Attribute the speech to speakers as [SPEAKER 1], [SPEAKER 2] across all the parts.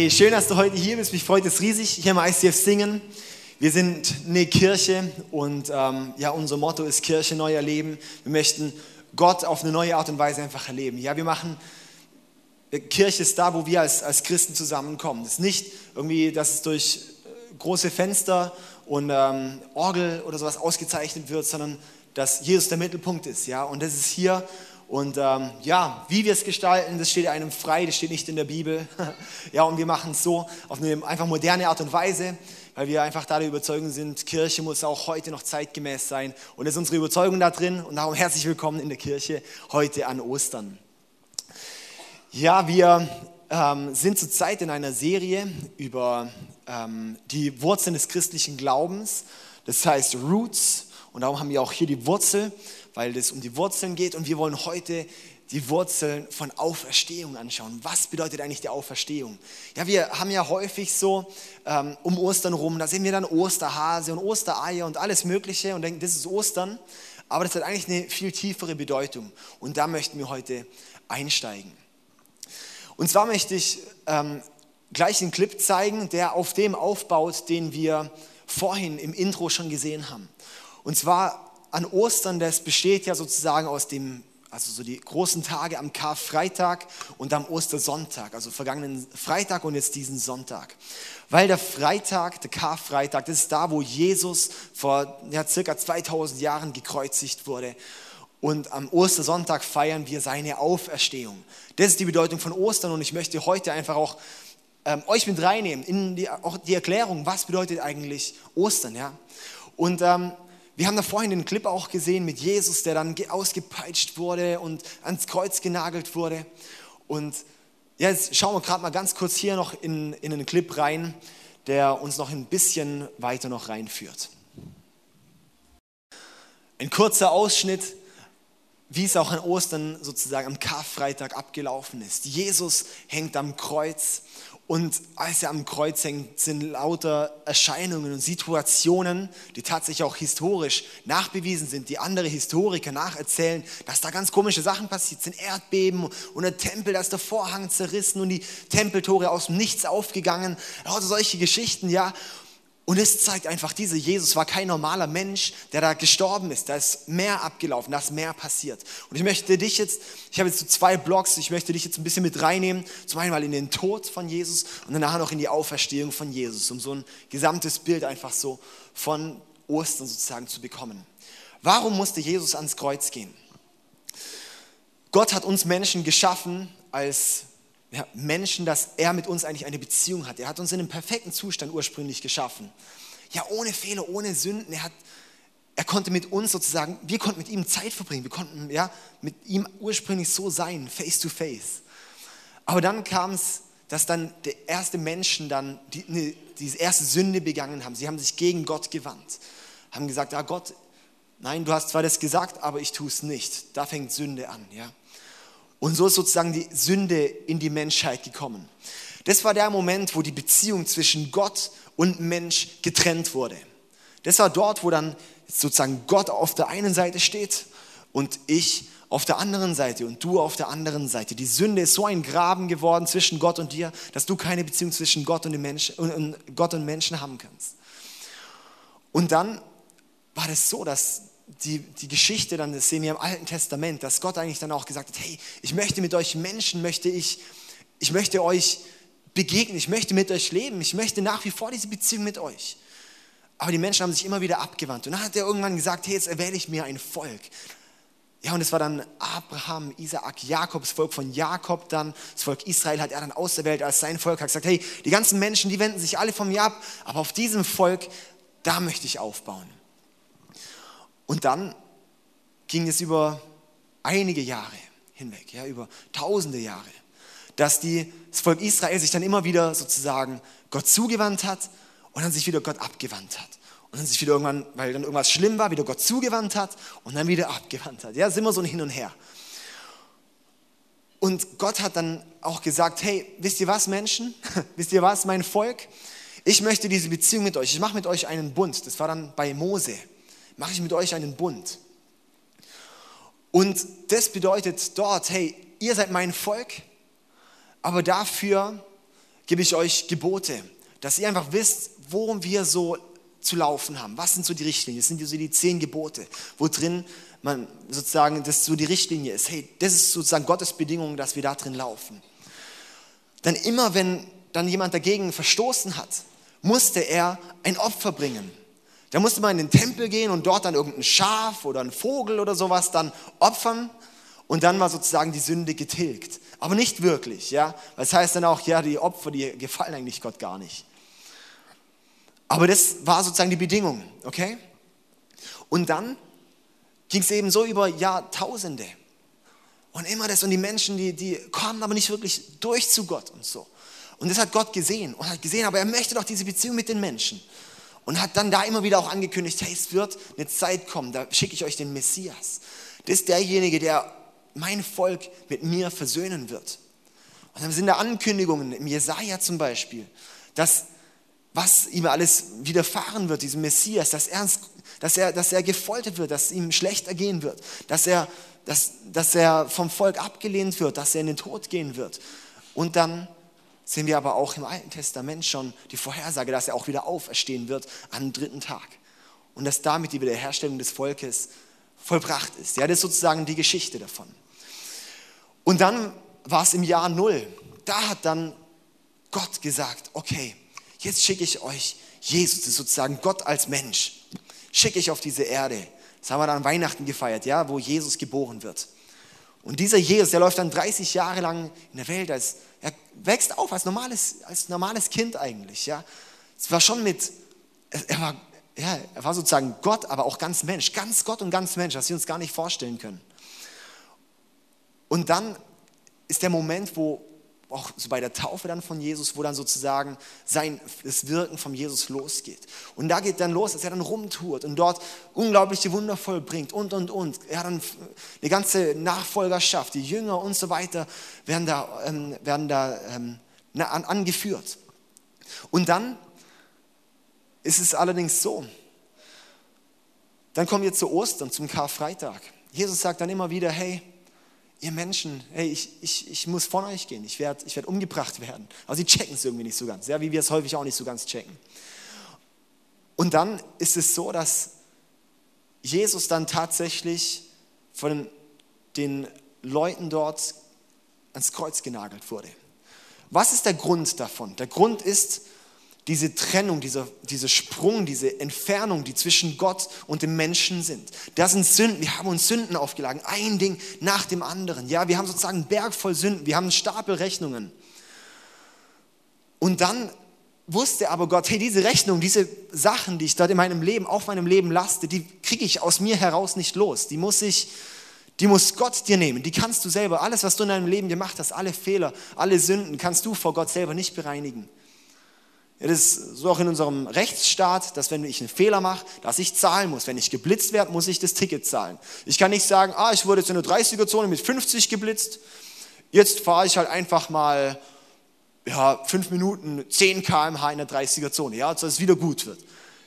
[SPEAKER 1] Hey, schön, dass du heute hier bist. Mich freut es riesig, hier im ICF singen. Wir sind eine Kirche und ähm, ja, unser Motto ist Kirche neu erleben. Wir möchten Gott auf eine neue Art und Weise einfach erleben. Ja, wir machen Kirche ist da, wo wir als, als Christen zusammenkommen. Es ist nicht irgendwie, dass es durch äh, große Fenster und ähm, Orgel oder sowas ausgezeichnet wird, sondern dass Jesus der Mittelpunkt ist. Ja, und das ist hier und ähm, ja, wie wir es gestalten, das steht einem frei, das steht nicht in der Bibel. ja, und wir machen es so auf eine einfach moderne Art und Weise, weil wir einfach da der Überzeugung sind, Kirche muss auch heute noch zeitgemäß sein. Und das ist unsere Überzeugung da drin. Und darum herzlich willkommen in der Kirche heute an Ostern. Ja, wir ähm, sind zurzeit in einer Serie über ähm, die Wurzeln des christlichen Glaubens. Das heißt Roots. Und darum haben wir auch hier die Wurzel weil es um die Wurzeln geht und wir wollen heute die Wurzeln von Auferstehung anschauen. Was bedeutet eigentlich die Auferstehung? Ja, wir haben ja häufig so ähm, um Ostern rum, da sehen wir dann Osterhase und Ostereier und alles Mögliche und denken, das ist Ostern. Aber das hat eigentlich eine viel tiefere Bedeutung und da möchten wir heute einsteigen. Und zwar möchte ich ähm, gleich einen Clip zeigen, der auf dem aufbaut, den wir vorhin im Intro schon gesehen haben. Und zwar an Ostern, das besteht ja sozusagen aus dem, also so die großen Tage am Karfreitag und am Ostersonntag, also vergangenen Freitag und jetzt diesen Sonntag. Weil der Freitag, der Karfreitag, das ist da, wo Jesus vor ja, circa 2000 Jahren gekreuzigt wurde. Und am Ostersonntag feiern wir seine Auferstehung. Das ist die Bedeutung von Ostern und ich möchte heute einfach auch ähm, euch mit reinnehmen in die, auch die Erklärung, was bedeutet eigentlich Ostern. Ja? Und ähm, wir haben da vorhin den Clip auch gesehen mit Jesus, der dann ausgepeitscht wurde und ans Kreuz genagelt wurde. Und jetzt schauen wir gerade mal ganz kurz hier noch in, in einen Clip rein, der uns noch ein bisschen weiter noch reinführt. Ein kurzer Ausschnitt, wie es auch an Ostern sozusagen am Karfreitag abgelaufen ist. Jesus hängt am Kreuz und als er am Kreuz hängt, sind lauter Erscheinungen und Situationen, die tatsächlich auch historisch nachbewiesen sind, die andere Historiker nacherzählen, dass da ganz komische Sachen passiert sind. Erdbeben und der Tempel, da ist der Vorhang zerrissen und die Tempeltore aus dem Nichts aufgegangen. Lauter solche Geschichten, ja. Und es zeigt einfach, dieser Jesus war kein normaler Mensch, der da gestorben ist. Da ist mehr abgelaufen, da ist mehr passiert. Und ich möchte dich jetzt, ich habe jetzt so zwei Blogs, ich möchte dich jetzt ein bisschen mit reinnehmen. Zum einen mal in den Tod von Jesus und danach noch in die Auferstehung von Jesus, um so ein gesamtes Bild einfach so von Ostern sozusagen zu bekommen. Warum musste Jesus ans Kreuz gehen? Gott hat uns Menschen geschaffen als ja, Menschen, dass er mit uns eigentlich eine Beziehung hat. Er hat uns in einem perfekten Zustand ursprünglich geschaffen. Ja, ohne Fehler, ohne Sünden. Er, hat, er konnte mit uns sozusagen, wir konnten mit ihm Zeit verbringen. Wir konnten ja, mit ihm ursprünglich so sein, face to face. Aber dann kam es, dass dann die erste Menschen dann die, ne, diese erste Sünde begangen haben. Sie haben sich gegen Gott gewandt, haben gesagt, ja Gott, nein, du hast zwar das gesagt, aber ich tue es nicht. Da fängt Sünde an. Ja. Und so ist sozusagen die Sünde in die Menschheit gekommen. Das war der Moment, wo die Beziehung zwischen Gott und Mensch getrennt wurde. Das war dort, wo dann sozusagen Gott auf der einen Seite steht und ich auf der anderen Seite und du auf der anderen Seite. Die Sünde ist so ein Graben geworden zwischen Gott und dir, dass du keine Beziehung zwischen Gott und, Menschen, und Gott und Menschen haben kannst. Und dann war das so, dass die, die Geschichte, dann das sehen wir im Alten Testament, dass Gott eigentlich dann auch gesagt hat, hey, ich möchte mit euch Menschen, möchte ich, ich möchte euch begegnen, ich möchte mit euch leben, ich möchte nach wie vor diese Beziehung mit euch. Aber die Menschen haben sich immer wieder abgewandt. Und dann hat er irgendwann gesagt, hey, jetzt erwähle ich mir ein Volk. Ja, und es war dann Abraham, Isaak, Jakob, das Volk von Jakob dann, das Volk Israel hat er dann auserwählt als sein Volk, hat gesagt, hey, die ganzen Menschen, die wenden sich alle von mir ab, aber auf diesem Volk, da möchte ich aufbauen. Und dann ging es über einige Jahre hinweg, ja, über tausende Jahre, dass die, das Volk Israel sich dann immer wieder sozusagen Gott zugewandt hat und dann sich wieder Gott abgewandt hat. Und dann sich wieder irgendwann, weil dann irgendwas schlimm war, wieder Gott zugewandt hat und dann wieder abgewandt hat. Ja, es ist immer so ein Hin und Her. Und Gott hat dann auch gesagt, hey, wisst ihr was, Menschen? wisst ihr was, mein Volk? Ich möchte diese Beziehung mit euch. Ich mache mit euch einen Bund. Das war dann bei Mose mache ich mit euch einen Bund. Und das bedeutet dort, hey, ihr seid mein Volk, aber dafür gebe ich euch Gebote, dass ihr einfach wisst, worum wir so zu laufen haben. Was sind so die Richtlinien? Das sind so die zehn Gebote, wo drin man sozusagen, das so die Richtlinie ist. Hey, das ist sozusagen Gottes Bedingung, dass wir da drin laufen. Dann immer, wenn dann jemand dagegen verstoßen hat, musste er ein Opfer bringen. Da musste man in den Tempel gehen und dort dann irgendein Schaf oder ein Vogel oder sowas dann opfern und dann war sozusagen die Sünde getilgt. Aber nicht wirklich, ja. Das heißt dann auch, ja, die Opfer, die gefallen eigentlich Gott gar nicht. Aber das war sozusagen die Bedingung, okay? Und dann ging es eben so über Jahrtausende. Und immer das und die Menschen, die, die kommen aber nicht wirklich durch zu Gott und so. Und das hat Gott gesehen und hat gesehen, aber er möchte doch diese Beziehung mit den Menschen. Und hat dann da immer wieder auch angekündigt, hey, es wird eine Zeit kommen, da schicke ich euch den Messias. Das ist derjenige, der mein Volk mit mir versöhnen wird. Und dann sind da Ankündigungen im Jesaja zum Beispiel, dass was ihm alles widerfahren wird, diesem Messias, dass er, dass er, dass er gefoltert wird, dass ihm schlechter gehen wird, dass er, dass, dass er vom Volk abgelehnt wird, dass er in den Tod gehen wird. Und dann sehen wir aber auch im Alten Testament schon die Vorhersage, dass er auch wieder auferstehen wird am dritten Tag. Und dass damit die Wiederherstellung des Volkes vollbracht ist. Ja, das ist sozusagen die Geschichte davon. Und dann war es im Jahr Null. Da hat dann Gott gesagt, okay, jetzt schicke ich euch Jesus, das ist sozusagen Gott als Mensch, schicke ich auf diese Erde. Das haben wir dann Weihnachten gefeiert, ja, wo Jesus geboren wird. Und dieser Jesus, der läuft dann 30 Jahre lang in der Welt, als, er wächst auf als normales, als normales Kind eigentlich. Ja. Es war schon mit, er war, ja, er war sozusagen Gott, aber auch ganz Mensch, ganz Gott und ganz Mensch, was wir uns gar nicht vorstellen können. Und dann ist der Moment, wo auch so bei der Taufe dann von Jesus, wo dann sozusagen sein, das Wirken von Jesus losgeht. Und da geht dann los, dass er dann rumtourt und dort unglaubliche Wunder vollbringt und, und, und. Er hat dann eine ganze Nachfolgerschaft, die Jünger und so weiter werden da, ähm, werden da ähm, an, angeführt. Und dann ist es allerdings so, dann kommen wir zu Ostern, zum Karfreitag. Jesus sagt dann immer wieder, hey, ihr Menschen, hey, ich, ich, ich muss von euch gehen, ich werde ich werd umgebracht werden. Aber sie checken es irgendwie nicht so ganz, ja, wie wir es häufig auch nicht so ganz checken. Und dann ist es so, dass Jesus dann tatsächlich von den Leuten dort ans Kreuz genagelt wurde. Was ist der Grund davon? Der Grund ist, diese Trennung, dieser, dieser Sprung, diese Entfernung, die zwischen Gott und dem Menschen sind. Das sind Sünden. Wir haben uns Sünden aufgeladen. Ein Ding nach dem anderen. Ja, wir haben sozusagen einen Berg voll Sünden. Wir haben einen Stapel Rechnungen. Und dann wusste aber Gott, hey, diese Rechnung, diese Sachen, die ich dort in meinem Leben, auf meinem Leben laste, die kriege ich aus mir heraus nicht los. Die muss ich, die muss Gott dir nehmen. Die kannst du selber. Alles, was du in deinem Leben gemacht hast, alle Fehler, alle Sünden, kannst du vor Gott selber nicht bereinigen. Das ist so auch in unserem Rechtsstaat, dass wenn ich einen Fehler mache, dass ich zahlen muss. Wenn ich geblitzt werde, muss ich das Ticket zahlen. Ich kann nicht sagen, ah, ich wurde jetzt in der 30er-Zone mit 50 geblitzt, jetzt fahre ich halt einfach mal ja, fünf Minuten 10 km/h in der 30er-Zone, ja, dass es wieder gut wird.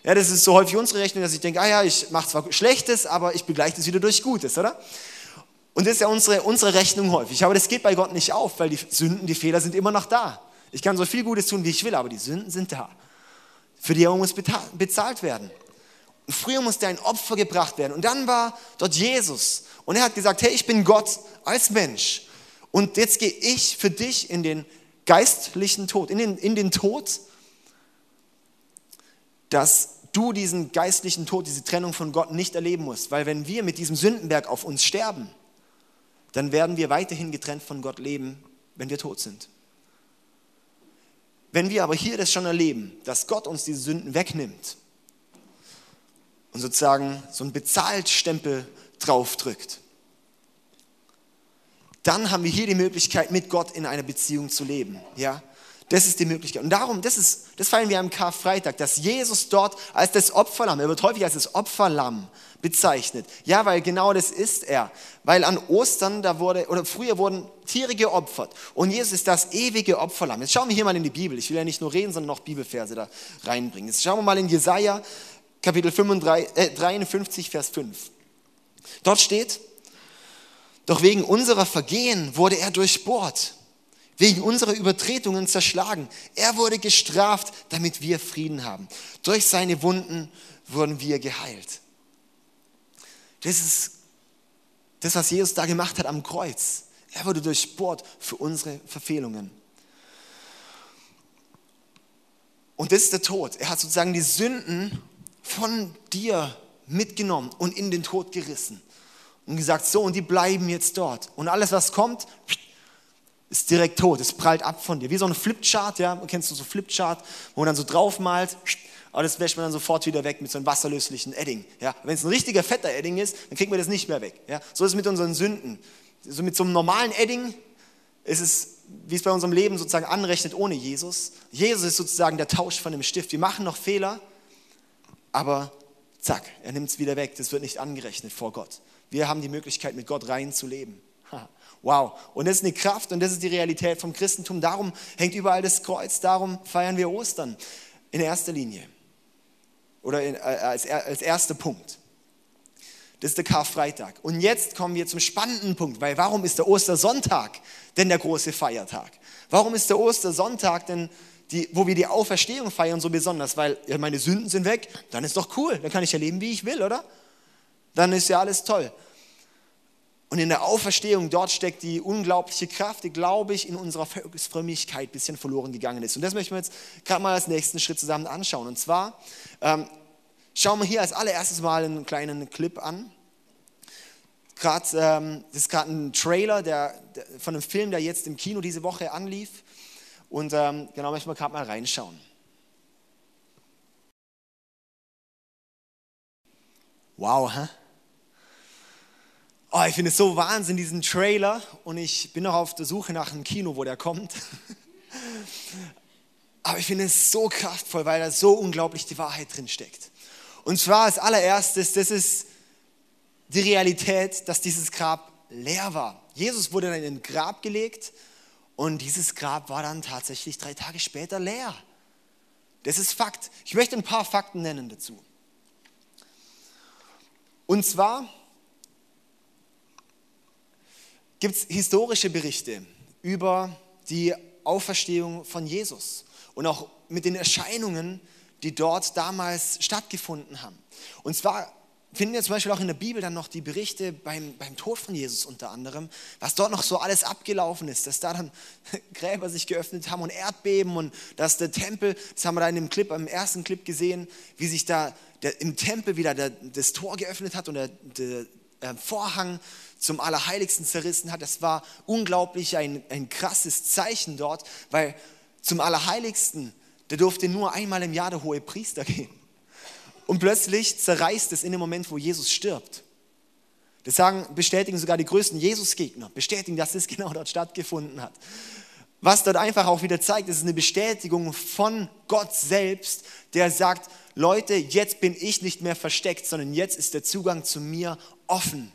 [SPEAKER 1] Ja, das ist so häufig unsere Rechnung, dass ich denke, ah ja, ich mache zwar Schlechtes, aber ich begleiche es wieder durch Gutes, oder? Und das ist ja unsere, unsere Rechnung häufig. Aber das geht bei Gott nicht auf, weil die Sünden, die Fehler sind immer noch da. Ich kann so viel Gutes tun, wie ich will, aber die Sünden sind da. Für die muss bezahlt werden. Und früher musste ein Opfer gebracht werden. Und dann war dort Jesus. Und er hat gesagt, hey, ich bin Gott als Mensch. Und jetzt gehe ich für dich in den geistlichen Tod, in den, in den Tod, dass du diesen geistlichen Tod, diese Trennung von Gott nicht erleben musst. Weil wenn wir mit diesem Sündenberg auf uns sterben, dann werden wir weiterhin getrennt von Gott leben, wenn wir tot sind. Wenn wir aber hier das schon erleben, dass Gott uns diese Sünden wegnimmt und sozusagen so einen Bezahltstempel draufdrückt, dann haben wir hier die Möglichkeit, mit Gott in einer Beziehung zu leben. Ja? Das ist die Möglichkeit. Und darum, das, ist, das feiern wir am Karfreitag, dass Jesus dort als das Opferlamm, er wird häufig als das Opferlamm bezeichnet. Ja, weil genau das ist er. Weil an Ostern, da wurde, oder früher wurden Tiere geopfert. Und Jesus ist das ewige Opferlamm. Jetzt schauen wir hier mal in die Bibel. Ich will ja nicht nur reden, sondern noch Bibelverse da reinbringen. Jetzt schauen wir mal in Jesaja, Kapitel 35, äh, 53, Vers 5. Dort steht, doch wegen unserer Vergehen wurde er durchbohrt wegen unserer Übertretungen zerschlagen. Er wurde gestraft, damit wir Frieden haben. Durch seine Wunden wurden wir geheilt. Das ist das, was Jesus da gemacht hat am Kreuz. Er wurde durchbohrt für unsere Verfehlungen. Und das ist der Tod. Er hat sozusagen die Sünden von dir mitgenommen und in den Tod gerissen. Und gesagt, so, und die bleiben jetzt dort. Und alles, was kommt, ist direkt tot. Es prallt ab von dir. Wie so ein Flipchart, ja. Kennst du so Flipchart, wo man dann so draufmalt, aber das wäscht man dann sofort wieder weg mit so einem wasserlöslichen Edding. Ja? Wenn es ein richtiger fetter Edding ist, dann kriegt man das nicht mehr weg. Ja? So ist es mit unseren Sünden. So mit so einem normalen Edding ist es, wie es bei unserem Leben sozusagen anrechnet ohne Jesus. Jesus ist sozusagen der Tausch von dem Stift. Wir machen noch Fehler, aber zack, er nimmt es wieder weg. Das wird nicht angerechnet vor Gott. Wir haben die Möglichkeit, mit Gott rein zu leben. Wow. Und das ist eine Kraft und das ist die Realität vom Christentum. Darum hängt überall das Kreuz, darum feiern wir Ostern in erster Linie. Oder in, äh, als, als erster Punkt. Das ist der Karfreitag. Und jetzt kommen wir zum spannenden Punkt, weil warum ist der Ostersonntag denn der große Feiertag? Warum ist der Ostersonntag denn, die, wo wir die Auferstehung feiern, so besonders? Weil ja, meine Sünden sind weg, dann ist doch cool, dann kann ich ja leben, wie ich will, oder? Dann ist ja alles toll. Und in der Auferstehung, dort steckt die unglaubliche Kraft, die, glaube ich, in unserer Frömmigkeit ein bisschen verloren gegangen ist. Und das möchten wir jetzt gerade mal als nächsten Schritt zusammen anschauen. Und zwar ähm, schauen wir hier als allererstes mal einen kleinen Clip an. Grad, ähm, das ist gerade ein Trailer der, der, von einem Film, der jetzt im Kino diese Woche anlief. Und ähm, genau möchten wir gerade mal reinschauen. Wow, hä? Huh? Oh, ich finde es so Wahnsinn, diesen Trailer. Und ich bin noch auf der Suche nach einem Kino, wo der kommt. Aber ich finde es so kraftvoll, weil da so unglaublich die Wahrheit drin steckt. Und zwar als allererstes, das ist die Realität, dass dieses Grab leer war. Jesus wurde dann in ein Grab gelegt und dieses Grab war dann tatsächlich drei Tage später leer. Das ist Fakt. Ich möchte ein paar Fakten nennen dazu. Und zwar gibt es historische Berichte über die Auferstehung von Jesus und auch mit den Erscheinungen, die dort damals stattgefunden haben. Und zwar finden wir zum Beispiel auch in der Bibel dann noch die Berichte beim, beim Tod von Jesus unter anderem, was dort noch so alles abgelaufen ist, dass da dann Gräber sich geöffnet haben und Erdbeben und dass der Tempel, das haben wir da in dem Clip, im ersten Clip gesehen, wie sich da der, im Tempel wieder der, das Tor geöffnet hat und der, der Vorhang zum Allerheiligsten zerrissen hat. Das war unglaublich ein, ein krasses Zeichen dort, weil zum Allerheiligsten, da durfte nur einmal im Jahr der hohe Priester gehen. Und plötzlich zerreißt es in dem Moment, wo Jesus stirbt. Das sagen, bestätigen sogar die größten Jesus-Gegner, bestätigen, dass es genau dort stattgefunden hat. Was dort einfach auch wieder zeigt, ist eine Bestätigung von Gott selbst, der sagt, Leute, jetzt bin ich nicht mehr versteckt, sondern jetzt ist der Zugang zu mir offen.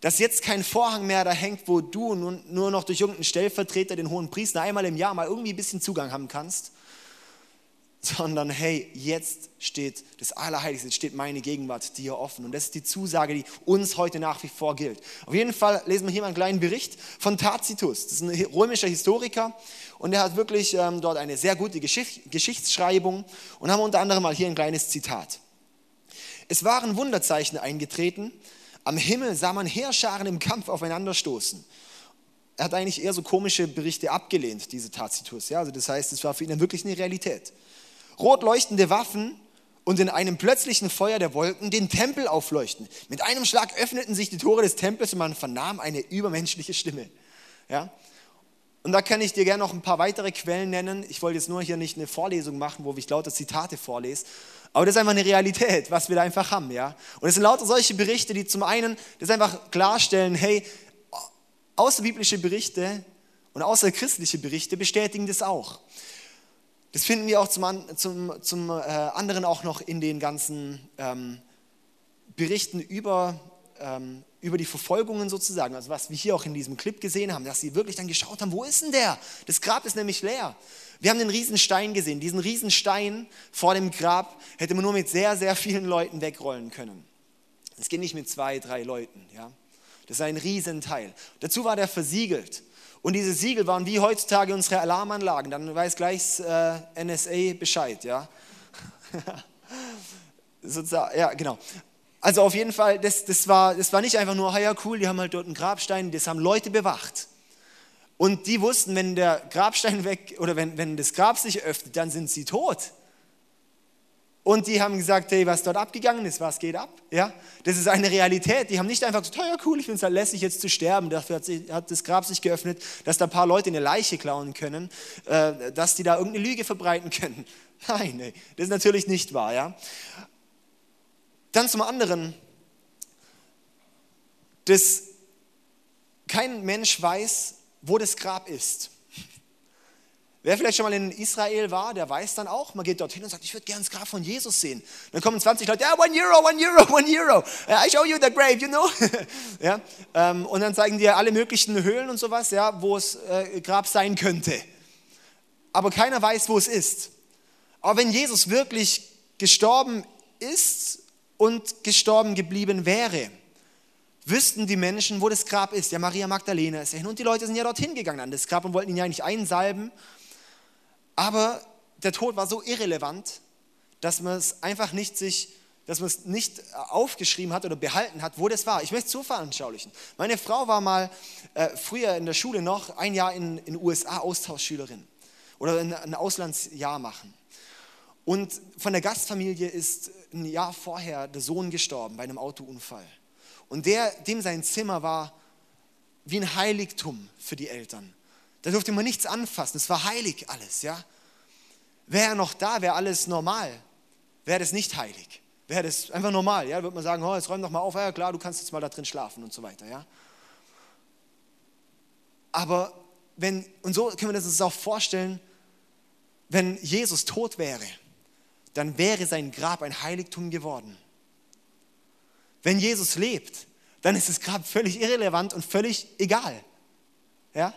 [SPEAKER 1] Dass jetzt kein Vorhang mehr da hängt, wo du nur noch durch irgendeinen Stellvertreter, den hohen Priester, einmal im Jahr mal irgendwie ein bisschen Zugang haben kannst, sondern hey, jetzt steht das Allerheiligste, jetzt steht meine Gegenwart dir offen. Und das ist die Zusage, die uns heute nach wie vor gilt. Auf jeden Fall lesen wir hier mal einen kleinen Bericht von Tacitus. Das ist ein römischer Historiker und er hat wirklich ähm, dort eine sehr gute Geschicht Geschichtsschreibung und haben unter anderem mal hier ein kleines Zitat. Es waren Wunderzeichen eingetreten, am Himmel sah man Heerscharen im Kampf aufeinanderstoßen. Er hat eigentlich eher so komische Berichte abgelehnt, diese Tacitus. Ja, also das heißt, es war für ihn wirklich eine Realität. Rot leuchtende Waffen und in einem plötzlichen Feuer der Wolken den Tempel aufleuchten. Mit einem Schlag öffneten sich die Tore des Tempels und man vernahm eine übermenschliche Stimme. Ja? Und da kann ich dir gerne noch ein paar weitere Quellen nennen. Ich wollte jetzt nur hier nicht eine Vorlesung machen, wo ich lauter Zitate vorlese, aber das ist einfach eine Realität, was wir da einfach haben, ja. Und es sind lauter solche Berichte, die zum einen das einfach klarstellen, hey, außerbiblische Berichte und außerchristliche Berichte bestätigen das auch. Das finden wir auch zum, zum, zum äh, anderen auch noch in den ganzen ähm, Berichten über, ähm, über die Verfolgungen sozusagen. Also was wir hier auch in diesem Clip gesehen haben, dass sie wirklich dann geschaut haben, wo ist denn der? Das Grab ist nämlich leer. Wir haben den Riesenstein gesehen. Diesen Riesenstein vor dem Grab hätte man nur mit sehr, sehr vielen Leuten wegrollen können. Es geht nicht mit zwei, drei Leuten. Ja? Das ist ein Riesenteil. Dazu war der versiegelt. Und diese Siegel waren wie heutzutage unsere Alarmanlagen. Dann weiß gleich äh, NSA Bescheid, ja. ja, genau. Also auf jeden Fall, das, das, war, das war nicht einfach nur, ja cool, die haben halt dort einen Grabstein, das haben Leute bewacht. Und die wussten, wenn der Grabstein weg oder wenn, wenn das Grab sich öffnet, dann sind sie tot. Und die haben gesagt, hey, was dort abgegangen ist, was geht ab? Ja, das ist eine Realität. Die haben nicht einfach gesagt, ja cool, ich finde es halt lässig jetzt zu sterben. Dafür hat, sich, hat, das Grab sich geöffnet, dass da ein paar Leute eine Leiche klauen können, äh, dass die da irgendeine Lüge verbreiten können. Nein, nee, das ist natürlich nicht wahr. Ja. Dann zum anderen, dass kein Mensch weiß, wo das Grab ist. Wer vielleicht schon mal in Israel war, der weiß dann auch, man geht dorthin und sagt, ich würde gerne das Grab von Jesus sehen. Dann kommen 20 Leute, ja, one Euro, one Euro, one Euro. I show you the grave, you know. ja, ähm, und dann zeigen dir alle möglichen Höhlen und sowas, ja, wo es äh, Grab sein könnte. Aber keiner weiß, wo es ist. Aber wenn Jesus wirklich gestorben ist und gestorben geblieben wäre, wüssten die Menschen, wo das Grab ist. Ja, Maria Magdalena ist ja hin und die Leute sind ja dorthin gegangen an das Grab und wollten ihn ja nicht einsalben aber der Tod war so irrelevant, dass man es einfach nicht sich, dass man es nicht aufgeschrieben hat oder behalten hat, wo das war. Ich möchte es so veranschaulichen. Meine Frau war mal äh, früher in der Schule noch ein Jahr in den USA Austauschschülerin oder ein, ein Auslandsjahr machen. Und von der Gastfamilie ist ein Jahr vorher der Sohn gestorben bei einem Autounfall. Und der, dem sein Zimmer war wie ein Heiligtum für die Eltern. Da durfte man nichts anfassen. Es war heilig alles, ja. Wäre er noch da, wäre alles normal. Wäre das nicht heilig. Wäre das einfach normal, ja. Würde man sagen, oh, jetzt räum doch mal auf, ja klar, du kannst jetzt mal da drin schlafen und so weiter, ja. Aber wenn, und so können wir uns das auch vorstellen, wenn Jesus tot wäre, dann wäre sein Grab ein Heiligtum geworden. Wenn Jesus lebt, dann ist das Grab völlig irrelevant und völlig egal. Ja?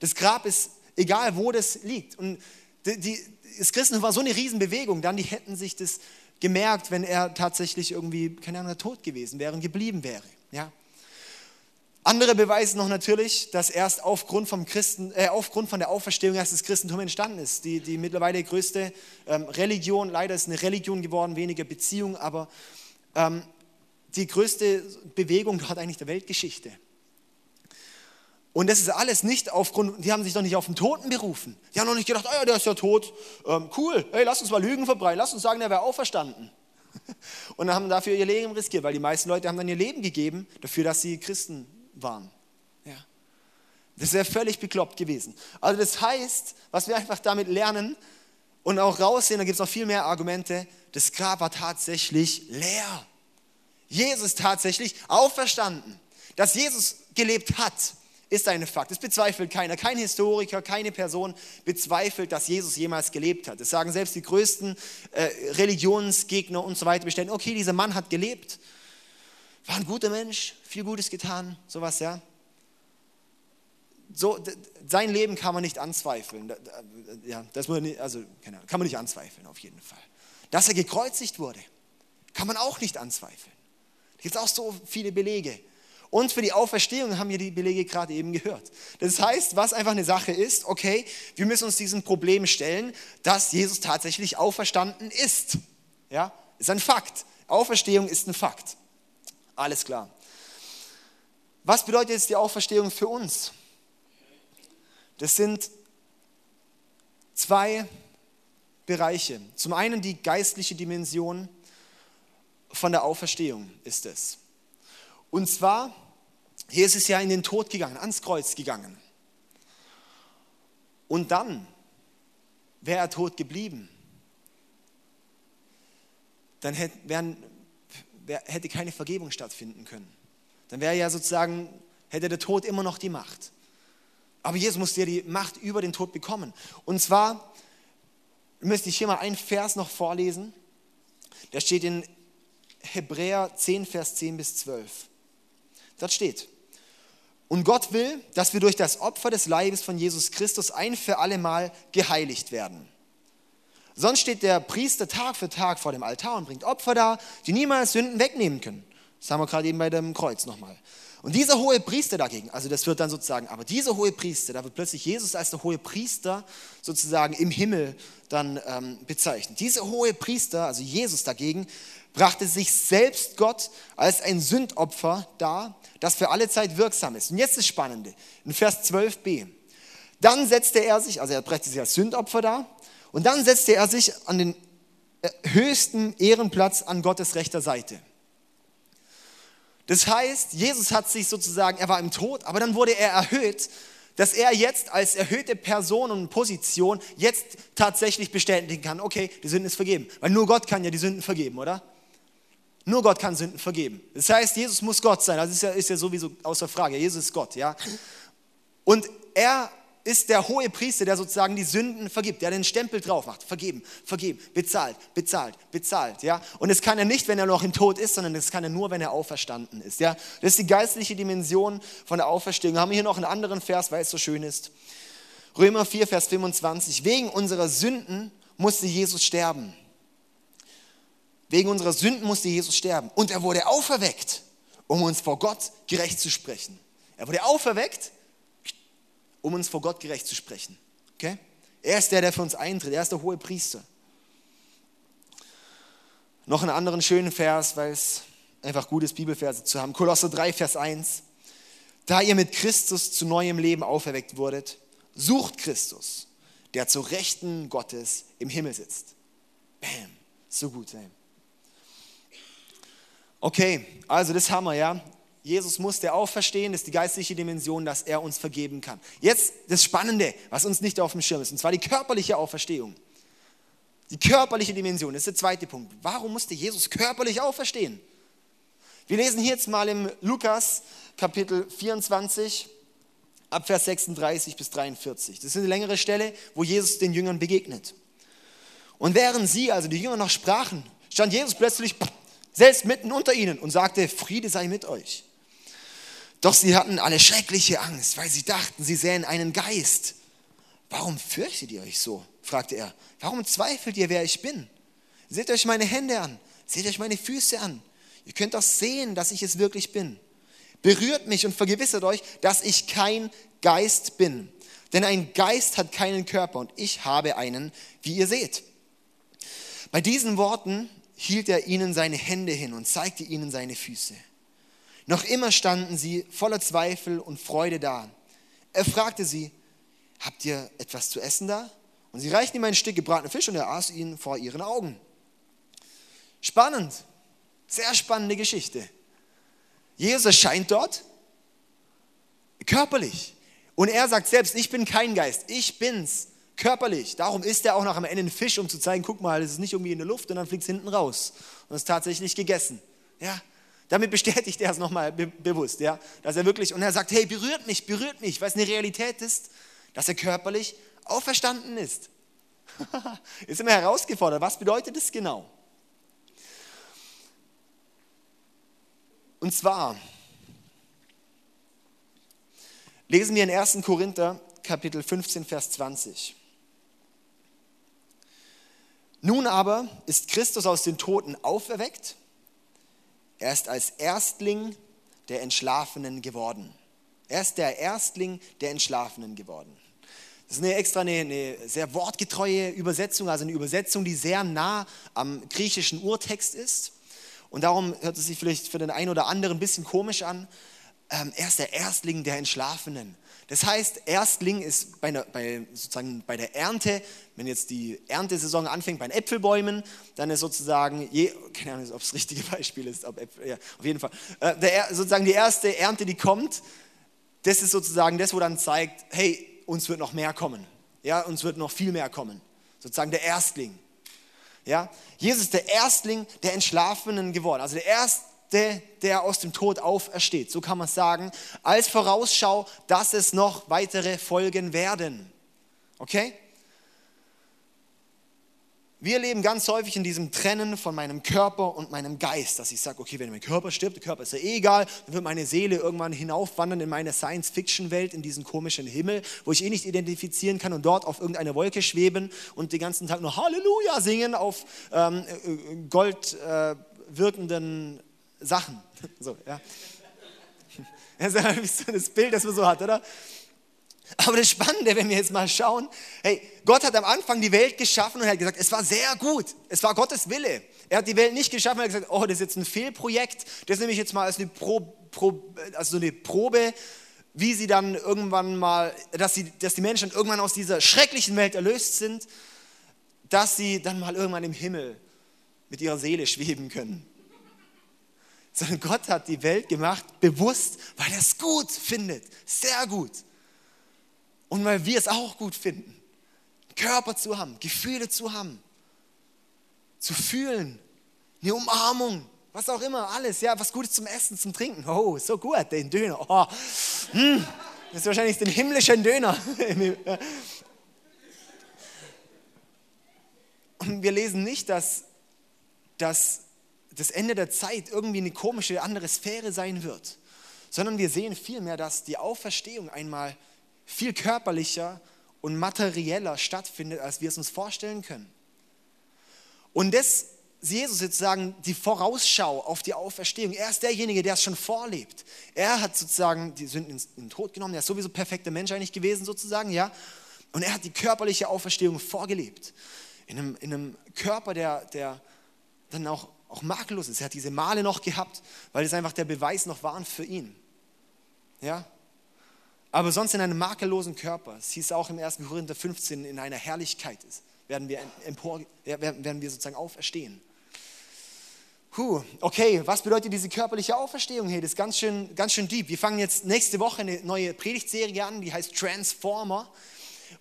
[SPEAKER 1] Das Grab ist egal, wo das liegt. Und die, die, das Christentum war so eine Riesenbewegung, dann die hätten sich das gemerkt, wenn er tatsächlich irgendwie, keine Ahnung, tot gewesen wäre und geblieben wäre. Ja? Andere beweisen noch natürlich, dass erst aufgrund, vom Christen, äh, aufgrund von der Auferstehung erst das Christentum entstanden ist. Die, die mittlerweile größte ähm, Religion, leider ist eine Religion geworden, weniger Beziehung, aber ähm, die größte Bewegung hat eigentlich der Weltgeschichte. Und das ist alles nicht aufgrund, die haben sich doch nicht auf den Toten berufen. Die haben noch nicht gedacht, oh ja, der ist ja tot, ähm, cool, hey, lass uns mal Lügen verbreiten, lass uns sagen, der wäre auferstanden. Und haben dafür ihr Leben riskiert, weil die meisten Leute haben dann ihr Leben gegeben dafür, dass sie Christen waren. Ja. Das wäre völlig bekloppt gewesen. Also das heißt, was wir einfach damit lernen und auch raussehen, da gibt es noch viel mehr Argumente, das Grab war tatsächlich leer. Jesus tatsächlich auferstanden. Dass Jesus gelebt hat, ist ein Fakt. Das bezweifelt keiner. Kein Historiker, keine Person bezweifelt, dass Jesus jemals gelebt hat. Das sagen selbst die größten äh, Religionsgegner und so weiter. Bestellen, okay, dieser Mann hat gelebt, war ein guter Mensch, viel Gutes getan, sowas, ja. So, sein Leben kann man nicht anzweifeln. Ja, das nicht, also, kann man nicht anzweifeln, auf jeden Fall. Dass er gekreuzigt wurde, kann man auch nicht anzweifeln. Da gibt es auch so viele Belege. Und für die Auferstehung haben wir die Belege gerade eben gehört. Das heißt, was einfach eine Sache ist, okay, wir müssen uns diesem Problem stellen, dass Jesus tatsächlich auferstanden ist. Ja, ist ein Fakt. Auferstehung ist ein Fakt. Alles klar. Was bedeutet jetzt die Auferstehung für uns? Das sind zwei Bereiche. Zum einen die geistliche Dimension von der Auferstehung ist es. Und zwar, hier ist ja in den Tod gegangen, ans Kreuz gegangen. Und dann wäre er tot geblieben. Dann hätte keine Vergebung stattfinden können. Dann wäre ja sozusagen, hätte der Tod immer noch die Macht. Aber Jesus musste ja die Macht über den Tod bekommen. Und zwar müsste ich hier mal einen Vers noch vorlesen. Der steht in Hebräer 10, Vers 10 bis 12. Dort steht, und Gott will, dass wir durch das Opfer des Leibes von Jesus Christus ein für alle Mal geheiligt werden. Sonst steht der Priester Tag für Tag vor dem Altar und bringt Opfer dar, die niemals Sünden wegnehmen können. Das haben wir gerade eben bei dem Kreuz nochmal. Und dieser hohe Priester dagegen, also das wird dann sozusagen, aber dieser hohe Priester, da wird plötzlich Jesus als der hohe Priester sozusagen im Himmel dann ähm, bezeichnet. Dieser hohe Priester, also Jesus dagegen, brachte sich selbst Gott als ein Sündopfer dar, das für alle Zeit wirksam ist. Und jetzt das Spannende, in Vers 12b. Dann setzte er sich, also er brachte sich als Sündopfer dar, und dann setzte er sich an den äh, höchsten Ehrenplatz an Gottes rechter Seite. Das heißt, Jesus hat sich sozusagen, er war im Tod, aber dann wurde er erhöht, dass er jetzt als erhöhte Person und Position jetzt tatsächlich bestätigen kann, okay, die Sünden ist vergeben. Weil nur Gott kann ja die Sünden vergeben, oder? Nur Gott kann Sünden vergeben. Das heißt, Jesus muss Gott sein. Das ist ja, ist ja sowieso außer Frage. Jesus ist Gott, ja. Und er ist der hohe Priester, der sozusagen die Sünden vergibt, der den Stempel drauf macht. Vergeben, vergeben, bezahlt, bezahlt, bezahlt. Ja? Und das kann er nicht, wenn er noch im Tod ist, sondern das kann er nur, wenn er auferstanden ist. Ja? Das ist die geistliche Dimension von der Auferstehung. Haben wir hier noch einen anderen Vers, weil es so schön ist. Römer 4, Vers 25. Wegen unserer Sünden musste Jesus sterben. Wegen unserer Sünden musste Jesus sterben. Und er wurde auferweckt, um uns vor Gott gerecht zu sprechen. Er wurde auferweckt, um uns vor Gott gerecht zu sprechen. Okay? Er ist der, der für uns eintritt. Er ist der hohe Priester. Noch einen anderen schönen Vers, weil es einfach gut ist, Bibelverse zu haben. Kolosser 3, Vers 1. Da ihr mit Christus zu neuem Leben auferweckt wurdet, sucht Christus, der zu Rechten Gottes im Himmel sitzt. Bam, so gut. Ey. Okay, also das haben wir, ja. Jesus musste auferstehen, das ist die geistliche Dimension, dass er uns vergeben kann. Jetzt das Spannende, was uns nicht auf dem Schirm ist, und zwar die körperliche Auferstehung. Die körperliche Dimension, das ist der zweite Punkt. Warum musste Jesus körperlich auferstehen? Wir lesen hier jetzt mal im Lukas Kapitel 24 ab Vers 36 bis 43. Das ist eine längere Stelle, wo Jesus den Jüngern begegnet. Und während sie, also die Jünger noch sprachen, stand Jesus plötzlich selbst mitten unter ihnen und sagte, Friede sei mit euch. Doch sie hatten alle schreckliche Angst, weil sie dachten, sie sähen einen Geist. Warum fürchtet ihr euch so? fragte er. Warum zweifelt ihr, wer ich bin? Seht euch meine Hände an, seht euch meine Füße an. Ihr könnt doch sehen, dass ich es wirklich bin. Berührt mich und vergewissert euch, dass ich kein Geist bin. Denn ein Geist hat keinen Körper und ich habe einen, wie ihr seht. Bei diesen Worten hielt er ihnen seine Hände hin und zeigte ihnen seine Füße. Noch immer standen sie voller Zweifel und Freude da. Er fragte sie, habt ihr etwas zu essen da? Und sie reichten ihm ein Stück gebratenen Fisch und er aß ihn vor ihren Augen. Spannend, sehr spannende Geschichte. Jesus erscheint dort körperlich. Und er sagt selbst, ich bin kein Geist, ich bin's körperlich. Darum isst er auch noch am Ende einen Fisch, um zu zeigen, guck mal, es ist nicht irgendwie in der Luft und dann fliegt es hinten raus und ist tatsächlich gegessen. Ja, damit bestätigt er es nochmal be bewusst, ja, dass er wirklich, und er sagt, hey, berührt mich, berührt mich, weil es eine Realität ist, dass er körperlich auferstanden ist. ist immer herausgefordert, was bedeutet das genau? Und zwar lesen wir in 1. Korinther Kapitel 15, Vers 20. Nun aber ist Christus aus den Toten auferweckt er ist als Erstling der Entschlafenen geworden. Er ist der Erstling der Entschlafenen geworden. Das ist eine extra eine, eine, sehr wortgetreue Übersetzung, also eine Übersetzung, die sehr nah am griechischen Urtext ist. Und darum hört es sich vielleicht für den einen oder anderen ein bisschen komisch an. Ähm, er ist der Erstling der Entschlafenen. Das heißt, Erstling ist bei, der, bei, sozusagen bei der Ernte, wenn jetzt die Erntesaison anfängt bei den Äpfelbäumen, dann ist sozusagen, je, keine Ahnung, ob es das richtige Beispiel ist, Äpfel, ja, auf jeden Fall, äh, der, sozusagen die erste Ernte, die kommt, das ist sozusagen das, wo dann zeigt, hey, uns wird noch mehr kommen. Ja, uns wird noch viel mehr kommen. Sozusagen der Erstling. Ja, Jesus ist der Erstling der Entschlafenen geworden. Also der Erst, der, der aus dem Tod aufersteht. So kann man sagen, als Vorausschau, dass es noch weitere Folgen werden. Okay? Wir leben ganz häufig in diesem Trennen von meinem Körper und meinem Geist, dass ich sage, okay, wenn mein Körper stirbt, der Körper ist ja eh egal, dann wird meine Seele irgendwann hinaufwandern in meine Science-Fiction-Welt, in diesen komischen Himmel, wo ich eh nicht identifizieren kann und dort auf irgendeine Wolke schweben und den ganzen Tag nur Halleluja singen auf ähm, äh, äh, wirkenden Sachen. So, ja. Das ist so das Bild, das man so hat, oder? Aber das Spannende, wenn wir jetzt mal schauen, hey, Gott hat am Anfang die Welt geschaffen und er hat gesagt, es war sehr gut. Es war Gottes Wille. Er hat die Welt nicht geschaffen und hat gesagt, oh, das ist jetzt ein Fehlprojekt. Das nehme ich jetzt mal als eine, Pro, Pro, also eine Probe, wie sie dann irgendwann mal, dass, sie, dass die Menschen irgendwann aus dieser schrecklichen Welt erlöst sind, dass sie dann mal irgendwann im Himmel mit ihrer Seele schweben können. Sondern Gott hat die Welt gemacht, bewusst, weil er es gut findet. Sehr gut. Und weil wir es auch gut finden, Körper zu haben, Gefühle zu haben, zu fühlen, eine Umarmung, was auch immer, alles, ja, was Gutes zum Essen, zum Trinken. Oh, so gut, den Döner. Oh, hm, das ist wahrscheinlich den himmlischen Döner. Und wir lesen nicht, dass, dass das Ende der Zeit irgendwie eine komische andere Sphäre sein wird, sondern wir sehen vielmehr, dass die Auferstehung einmal viel körperlicher und materieller stattfindet, als wir es uns vorstellen können. Und das Jesus sozusagen die Vorausschau auf die Auferstehung. Er ist derjenige, der es schon vorlebt. Er hat sozusagen die Sünden in den Tod genommen. Er ist sowieso perfekter Mensch eigentlich gewesen sozusagen, ja. Und er hat die körperliche Auferstehung vorgelebt. In einem, in einem Körper, der, der dann auch, auch makellos ist. Er hat diese Male noch gehabt, weil es einfach der Beweis noch waren für ihn. Ja, aber sonst in einem makellosen Körper. Es hieß auch im 1. Korinther 15, in einer Herrlichkeit ist, werden wir, empor, werden wir sozusagen auferstehen. Puh, okay, was bedeutet diese körperliche Auferstehung? Hey, das ist ganz schön, ganz schön deep. Wir fangen jetzt nächste Woche eine neue Predigtserie an, die heißt Transformer,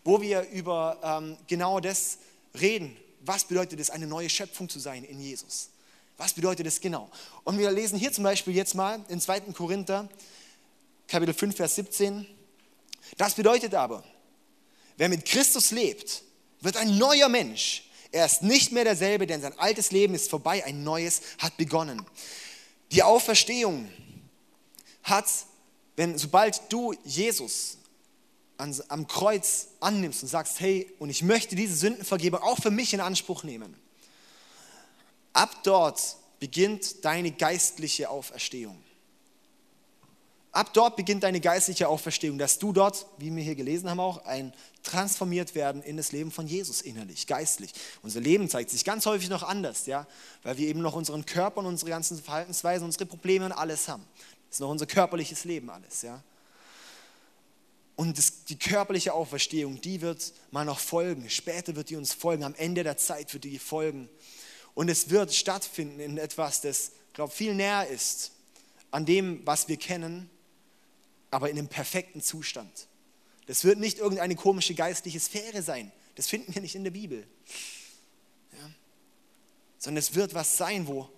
[SPEAKER 1] wo wir über ähm, genau das reden. Was bedeutet es, eine neue Schöpfung zu sein in Jesus? Was bedeutet das genau? Und wir lesen hier zum Beispiel jetzt mal in 2. Korinther, Kapitel 5, Vers 17. Das bedeutet aber, wer mit Christus lebt, wird ein neuer Mensch. Er ist nicht mehr derselbe, denn sein altes Leben ist vorbei, ein neues hat begonnen. Die Auferstehung hat, wenn sobald du Jesus am Kreuz annimmst und sagst, hey, und ich möchte diese Sündenvergebung auch für mich in Anspruch nehmen, ab dort beginnt deine geistliche Auferstehung. Ab dort beginnt deine geistliche Auferstehung, dass du dort, wie wir hier gelesen haben auch, ein transformiert werden in das Leben von Jesus innerlich, geistlich. Unser Leben zeigt sich ganz häufig noch anders, ja, weil wir eben noch unseren Körper und unsere ganzen Verhaltensweisen, unsere Probleme und alles haben. Das ist noch unser körperliches Leben alles, ja. Und das, die körperliche Auferstehung, die wird mal noch folgen. Später wird die uns folgen. Am Ende der Zeit wird die folgen. Und es wird stattfinden in etwas, das, glaube viel näher ist an dem, was wir kennen aber in einem perfekten Zustand. Das wird nicht irgendeine komische geistliche Sphäre sein. Das finden wir nicht in der Bibel. Ja? Sondern es wird was sein, wo,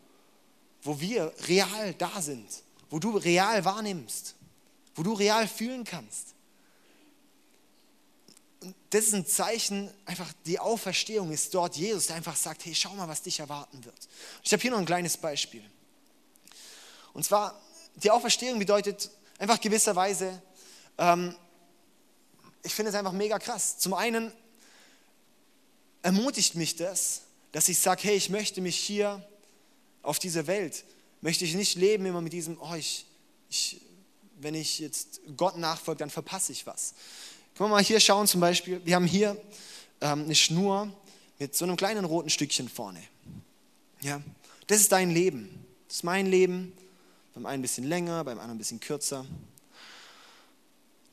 [SPEAKER 1] wo wir real da sind, wo du real wahrnimmst, wo du real fühlen kannst. Und das ist ein Zeichen, einfach die Auferstehung ist dort Jesus, der einfach sagt, hey, schau mal, was dich erwarten wird. Ich habe hier noch ein kleines Beispiel. Und zwar, die Auferstehung bedeutet einfach gewisserweise, ähm, ich finde es einfach mega krass. Zum einen ermutigt mich das, dass ich sage, hey, ich möchte mich hier auf dieser Welt, möchte ich nicht leben immer mit diesem, oh, ich, ich, wenn ich jetzt Gott nachfolge, dann verpasse ich was. Können wir mal hier schauen zum Beispiel, wir haben hier ähm, eine Schnur mit so einem kleinen roten Stückchen vorne. Ja, das ist dein Leben, das ist mein Leben, beim einen ein bisschen länger, beim anderen ein bisschen kürzer.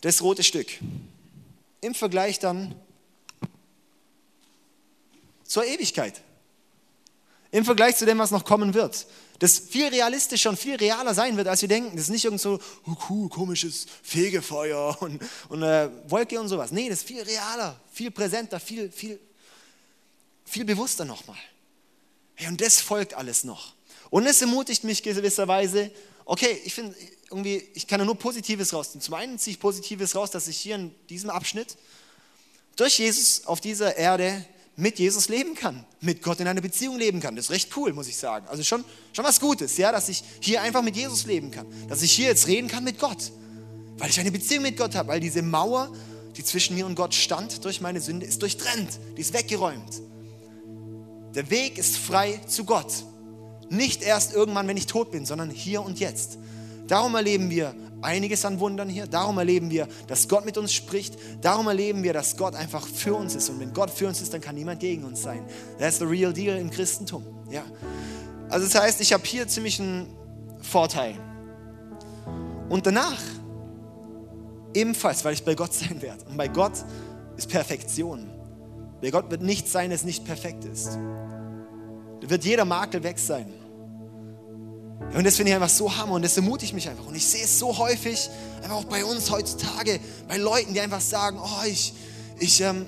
[SPEAKER 1] Das rote Stück. Im Vergleich dann zur Ewigkeit. Im Vergleich zu dem, was noch kommen wird. Das viel realistischer und viel realer sein wird, als wir denken. Das ist nicht irgend so oh cool, komisches Fegefeuer und, und äh, Wolke und sowas. Nee, das ist viel realer, viel präsenter, viel, viel, viel bewusster nochmal. Hey, und das folgt alles noch. Und es ermutigt mich gewisserweise, okay, ich finde irgendwie, ich kann nur Positives rausziehen. Zum einen ziehe ich Positives raus, dass ich hier in diesem Abschnitt durch Jesus auf dieser Erde mit Jesus leben kann, mit Gott in einer Beziehung leben kann. Das ist recht cool, muss ich sagen. Also schon, schon was Gutes, ja, dass ich hier einfach mit Jesus leben kann. Dass ich hier jetzt reden kann mit Gott, weil ich eine Beziehung mit Gott habe, weil diese Mauer, die zwischen mir und Gott stand durch meine Sünde, ist durchtrennt, die ist weggeräumt. Der Weg ist frei zu Gott. Nicht erst irgendwann, wenn ich tot bin, sondern hier und jetzt. Darum erleben wir einiges an Wundern hier. Darum erleben wir, dass Gott mit uns spricht. Darum erleben wir, dass Gott einfach für uns ist. Und wenn Gott für uns ist, dann kann niemand gegen uns sein. That's the real deal im Christentum. Ja. Also das heißt, ich habe hier ziemlich einen Vorteil. Und danach ebenfalls, weil ich bei Gott sein werde. Und bei Gott ist Perfektion. Bei Gott wird nichts sein, das nicht perfekt ist. Da wird jeder Makel weg sein. Und das finde ich einfach so hammer und das ermutigt mich einfach. Und ich sehe es so häufig, einfach auch bei uns heutzutage, bei Leuten, die einfach sagen, oh, ich, ich, ähm,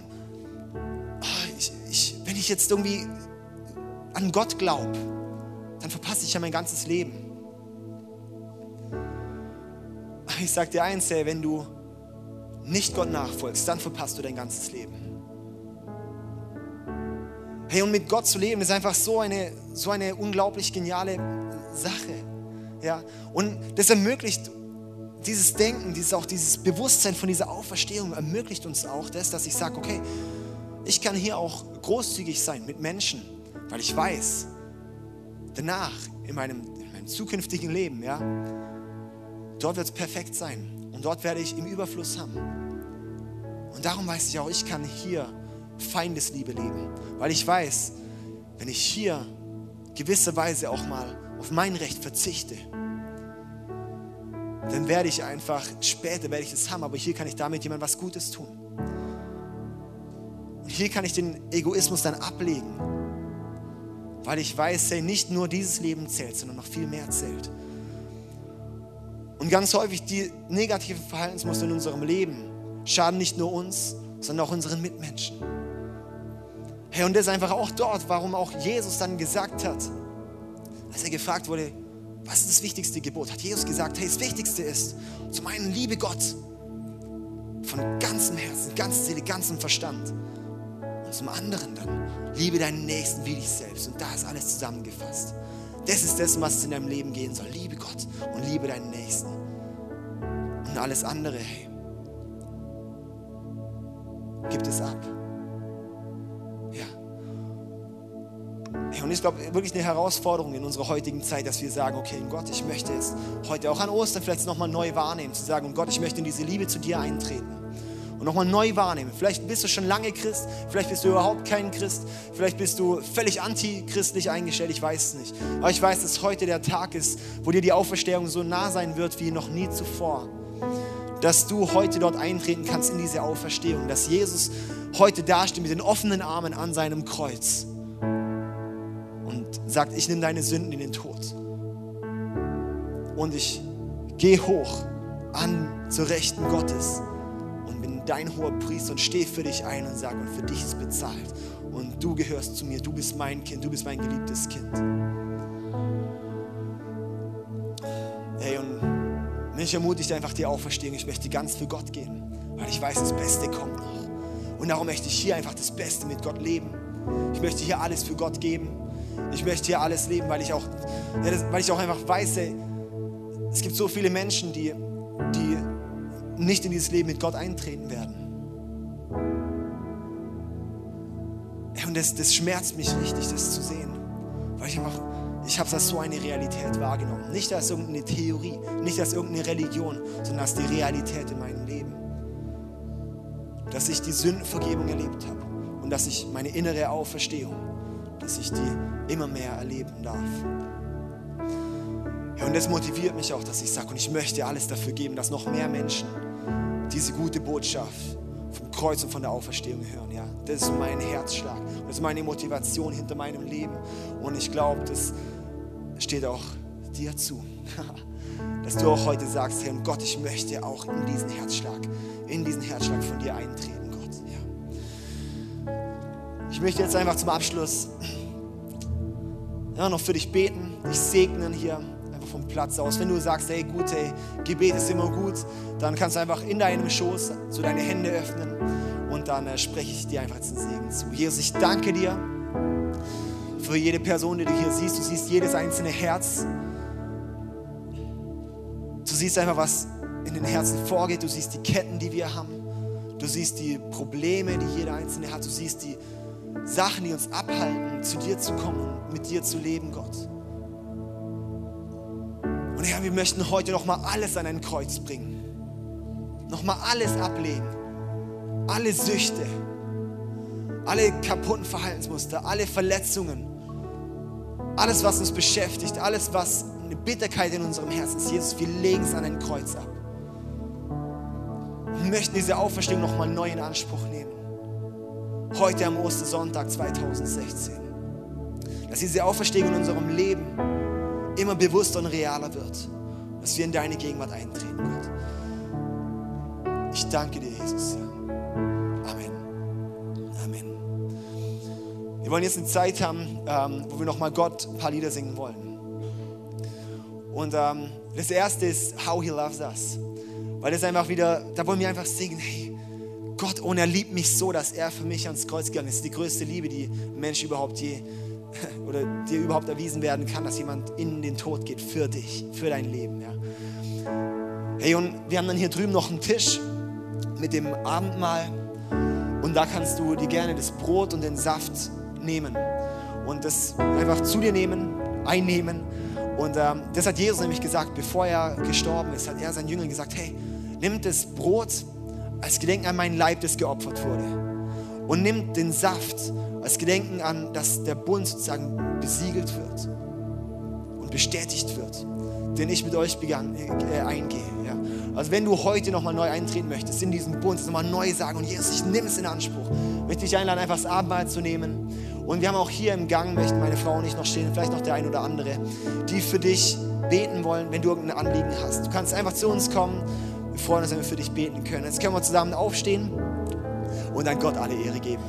[SPEAKER 1] oh, ich, ich wenn ich jetzt irgendwie an Gott glaube, dann verpasse ich ja mein ganzes Leben. Ich sage dir eins, ey, wenn du nicht Gott nachfolgst, dann verpasst du dein ganzes Leben. Hey, und mit Gott zu leben, ist einfach so eine, so eine unglaublich geniale Sache. Ja? Und das ermöglicht dieses Denken, dieses, auch dieses Bewusstsein von dieser Auferstehung, ermöglicht uns auch das, dass ich sage, okay, ich kann hier auch großzügig sein mit Menschen, weil ich weiß, danach, in meinem, in meinem zukünftigen Leben, ja, dort wird es perfekt sein und dort werde ich im Überfluss haben. Und darum weiß ich auch, ich kann hier Feindesliebe leben, weil ich weiß, wenn ich hier gewisserweise auch mal auf mein Recht verzichte, dann werde ich einfach, später werde ich das haben, aber hier kann ich damit jemand was Gutes tun. Und hier kann ich den Egoismus dann ablegen, weil ich weiß, hey, nicht nur dieses Leben zählt, sondern noch viel mehr zählt. Und ganz häufig die negativen Verhaltensmuster in unserem Leben schaden nicht nur uns, sondern auch unseren Mitmenschen. Hey, und das ist einfach auch dort, warum auch Jesus dann gesagt hat, als er gefragt wurde, was ist das wichtigste Gebot, hat Jesus gesagt, hey, das Wichtigste ist, zum einen liebe Gott von ganzem Herzen, ganzer Seele, ganzem Verstand. Und zum anderen dann, liebe deinen Nächsten wie dich selbst. Und da ist alles zusammengefasst. Das ist das, was in deinem Leben gehen soll. Liebe Gott und liebe deinen Nächsten. Und alles andere, hey, gibt es ab. Und ich glaube, wirklich eine Herausforderung in unserer heutigen Zeit, dass wir sagen, okay, Gott, ich möchte jetzt heute auch an Ostern vielleicht nochmal neu wahrnehmen, zu sagen, Gott, ich möchte in diese Liebe zu dir eintreten und nochmal neu wahrnehmen. Vielleicht bist du schon lange Christ, vielleicht bist du überhaupt kein Christ, vielleicht bist du völlig antichristlich eingestellt, ich weiß es nicht. Aber ich weiß, dass heute der Tag ist, wo dir die Auferstehung so nah sein wird wie noch nie zuvor. Dass du heute dort eintreten kannst in diese Auferstehung, dass Jesus heute dasteht mit den offenen Armen an seinem Kreuz sagt, ich nehme deine Sünden in den Tod. Und ich gehe hoch an zur Rechten Gottes und bin dein hoher Priester und stehe für dich ein und sage, und für dich ist bezahlt. Und du gehörst zu mir, du bist mein Kind, du bist mein geliebtes Kind. Hey, und mich ermutigt einfach die Auferstehung. Ich möchte ganz für Gott gehen, weil ich weiß, das Beste kommt noch. Und darum möchte ich hier einfach das Beste mit Gott leben. Ich möchte hier alles für Gott geben. Ich möchte hier alles leben, weil ich auch, weil ich auch einfach weiß, ey, es gibt so viele Menschen, die, die nicht in dieses Leben mit Gott eintreten werden. Und das, das schmerzt mich richtig, das zu sehen. Weil ich einfach, ich habe das so eine Realität wahrgenommen. Nicht als irgendeine Theorie, nicht als irgendeine Religion, sondern als die Realität in meinem Leben. Dass ich die Sündenvergebung erlebt habe und dass ich meine innere Auferstehung, dass ich die immer mehr erleben darf. Ja, und das motiviert mich auch, dass ich sage, und ich möchte alles dafür geben, dass noch mehr Menschen diese gute Botschaft vom Kreuz und von der Auferstehung hören. Ja? Das ist mein Herzschlag. Das ist meine Motivation hinter meinem Leben. Und ich glaube, das steht auch dir zu. Dass du auch heute sagst, Herr Gott, ich möchte auch in diesen Herzschlag, in diesen Herzschlag von dir eintreten. Ich möchte jetzt einfach zum Abschluss ja, noch für dich beten, dich segnen hier einfach vom Platz aus. Wenn du sagst, hey gut, hey, Gebet ist immer gut, dann kannst du einfach in deinem Schoß so deine Hände öffnen und dann äh, spreche ich dir einfach jetzt einen Segen zu. Jesus, ich danke dir für jede Person, die du hier siehst. Du siehst jedes einzelne Herz. Du siehst einfach, was in den Herzen vorgeht. Du siehst die Ketten, die wir haben. Du siehst die Probleme, die jeder Einzelne hat. Du siehst die Sachen, die uns abhalten, zu dir zu kommen und mit dir zu leben, Gott. Und Herr, wir möchten heute nochmal alles an ein Kreuz bringen. Nochmal alles ablegen. Alle Süchte, alle kaputten Verhaltensmuster, alle Verletzungen, alles, was uns beschäftigt, alles, was eine Bitterkeit in unserem Herzen ist. Jesus, wir legen es an ein Kreuz ab. Wir möchten diese Auferstehung nochmal neu in Anspruch nehmen. Heute am Ostersonntag 2016. Dass diese Auferstehung in unserem Leben immer bewusster und realer wird. Dass wir in deine Gegenwart eintreten, Gott. Ich danke dir, Jesus. Amen. Amen. Wir wollen jetzt eine Zeit haben, ähm, wo wir nochmal Gott ein paar Lieder singen wollen. Und ähm, das erste ist How He Loves Us. Weil das einfach wieder, da wollen wir einfach singen, hey, Gott, und er liebt mich so, dass er für mich ans Kreuz gegangen ist. Die größte Liebe, die Mensch überhaupt je oder dir überhaupt erwiesen werden kann, dass jemand in den Tod geht für dich, für dein Leben. Ja. Hey, und wir haben dann hier drüben noch einen Tisch mit dem Abendmahl. Und da kannst du dir gerne das Brot und den Saft nehmen und das einfach zu dir nehmen, einnehmen. Und ähm, das hat Jesus nämlich gesagt, bevor er gestorben ist, hat er seinen Jüngern gesagt, hey, nimm das Brot als Gedenken an meinen Leib, das geopfert wurde. Und nimm den Saft als Gedenken an, dass der Bund sozusagen besiegelt wird und bestätigt wird, den ich mit euch begann, äh, eingehe. Ja. Also wenn du heute nochmal neu eintreten möchtest in diesen Bund, nochmal neu sagen und Jesus, ich nehme es in Anspruch, möchte ich einladen, einfach das Abendmahl zu nehmen. Und wir haben auch hier im Gang, möchten meine Frau und ich noch stehen, vielleicht noch der ein oder andere, die für dich beten wollen, wenn du irgendein Anliegen hast. Du kannst einfach zu uns kommen. Freuen uns, wenn wir für dich beten können. Jetzt können wir zusammen aufstehen und dann Gott alle Ehre geben.